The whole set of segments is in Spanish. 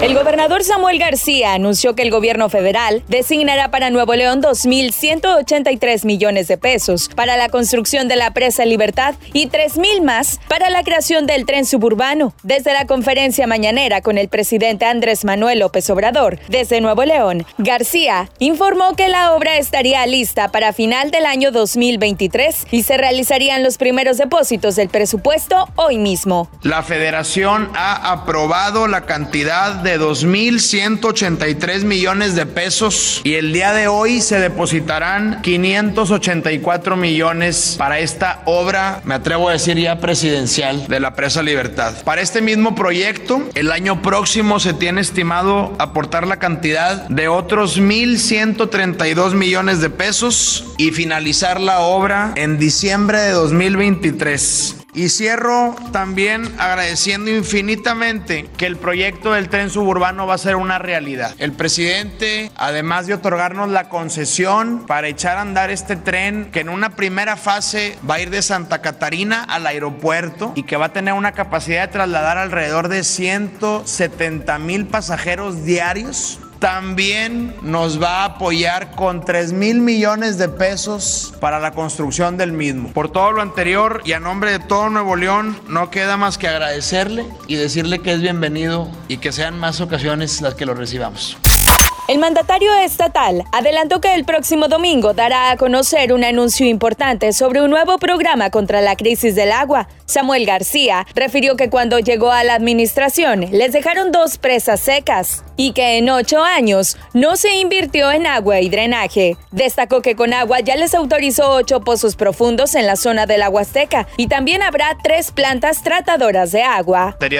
El gobernador Samuel García anunció que el gobierno federal designará para Nuevo León 2.183 millones de pesos para la construcción de la presa Libertad y 3.000 más para la creación del tren suburbano. Desde la conferencia mañanera con el presidente Andrés Manuel López Obrador desde Nuevo León, García informó que la obra estaría lista para final del año 2023 y se realizarían los primeros depósitos del presupuesto hoy mismo. La federación ha aprobado la cantidad de de 2.183 millones de pesos y el día de hoy se depositarán 584 millones para esta obra, me atrevo a decir ya presidencial, de la presa Libertad. Para este mismo proyecto, el año próximo se tiene estimado aportar la cantidad de otros 1.132 millones de pesos y finalizar la obra en diciembre de 2023. Y cierro también agradeciendo infinitamente que el proyecto del tren suburbano va a ser una realidad. El presidente, además de otorgarnos la concesión para echar a andar este tren, que en una primera fase va a ir de Santa Catarina al aeropuerto y que va a tener una capacidad de trasladar alrededor de 170 mil pasajeros diarios, también nos va a apoyar con 3 mil millones de pesos para la construcción del mismo. Por todo lo anterior y a nombre de todo Nuevo León, no queda más que agradecerle y decirle que es bienvenido y que sean más ocasiones las que lo recibamos. El mandatario estatal adelantó que el próximo domingo dará a conocer un anuncio importante sobre un nuevo programa contra la crisis del agua. Samuel García refirió que cuando llegó a la administración les dejaron dos presas secas y que en ocho años no se invirtió en agua y drenaje. Destacó que con agua ya les autorizó ocho pozos profundos en la zona del la Huasteca y también habrá tres plantas tratadoras de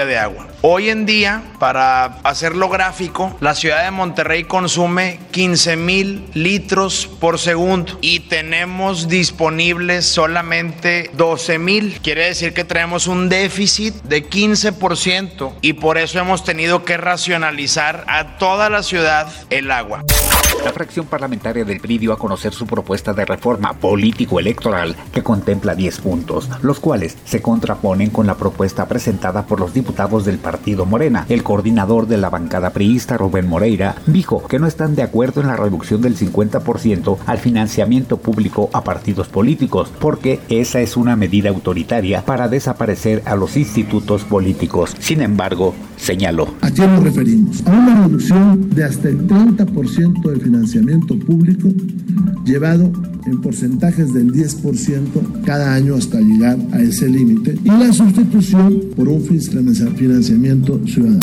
de agua. Hoy en día, para hacerlo gráfico, la ciudad de Monterrey consume 15 mil litros por segundo y tenemos disponibles solamente 12 mil. Quiere decir que tenemos un déficit de 15% y por eso hemos tenido que racionalizar a toda la ciudad el agua. La fracción parlamentaria del PRI dio a conocer su propuesta de reforma político-electoral que contempla 10 puntos, los cuales se contraponen con la propuesta presentada por los diputados del partido Morena. El coordinador de la bancada priista, Rubén Moreira, dijo que no están de acuerdo en la reducción del 50% al financiamiento público a partidos políticos, porque esa es una medida autoritaria para desaparecer a los institutos políticos. Sin embargo, señaló. ¿A qué nos referimos? A una reducción de hasta el 30% del financiamiento público llevado en porcentajes del 10% cada año hasta llegar a ese límite y la sustitución por un financiamiento ciudadano.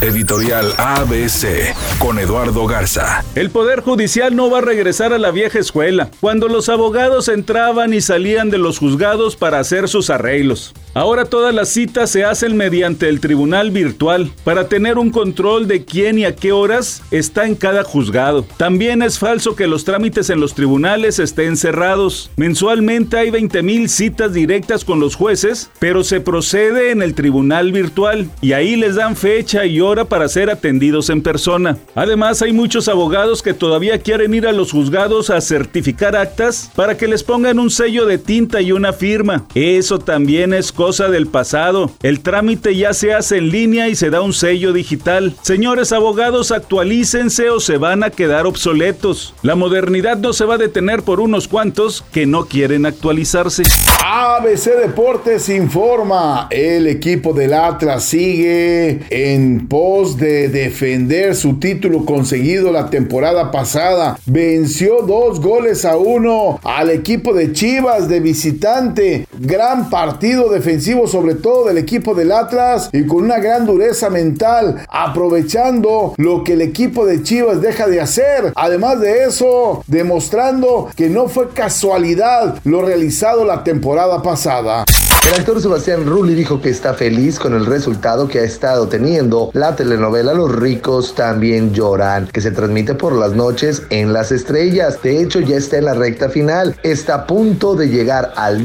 Editorial ABC con Eduardo Garza. El Poder Judicial no va a regresar a la vieja escuela, cuando los abogados entraban y salían de los juzgados para hacer sus arreglos. Ahora todas las citas se hacen mediante el tribunal virtual para tener un control de quién y a qué horas está en cada juzgado. También es falso que los trámites en los tribunales estén cerrados. Mensualmente hay 20.000 citas directas con los jueces, pero se procede en el tribunal virtual y ahí les dan fecha y hora para ser atendidos en persona. Además hay muchos abogados que todavía quieren ir a los juzgados a certificar actas para que les pongan un sello de tinta y una firma. Eso también es del pasado. El trámite ya se hace en línea y se da un sello digital. Señores abogados, actualícense o se van a quedar obsoletos. La modernidad no se va a detener por unos cuantos que no quieren actualizarse. ABC Deportes informa, el equipo del Atlas sigue en pos de defender su título conseguido la temporada pasada. Venció dos goles a uno al equipo de Chivas de visitante. Gran partido defensivo sobre todo del equipo del Atlas y con una gran dureza mental, aprovechando lo que el equipo de Chivas deja de hacer. Además de eso, demostrando que no fue casualidad lo realizado la temporada pasada. El actor Sebastián Rulli dijo que está feliz con el resultado que ha estado teniendo la telenovela Los ricos también lloran, que se transmite por las noches en Las Estrellas. De hecho, ya está en la recta final. Está a punto de llegar al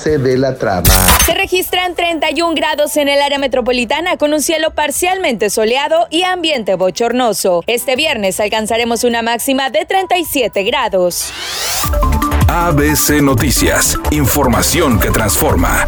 desenlace de la trama. Se registran 31 grados en el área metropolitana con un cielo parcialmente soleado y ambiente bochornoso. Este viernes alcanzaremos una máxima de 37 grados. ABC Noticias, información que transforma.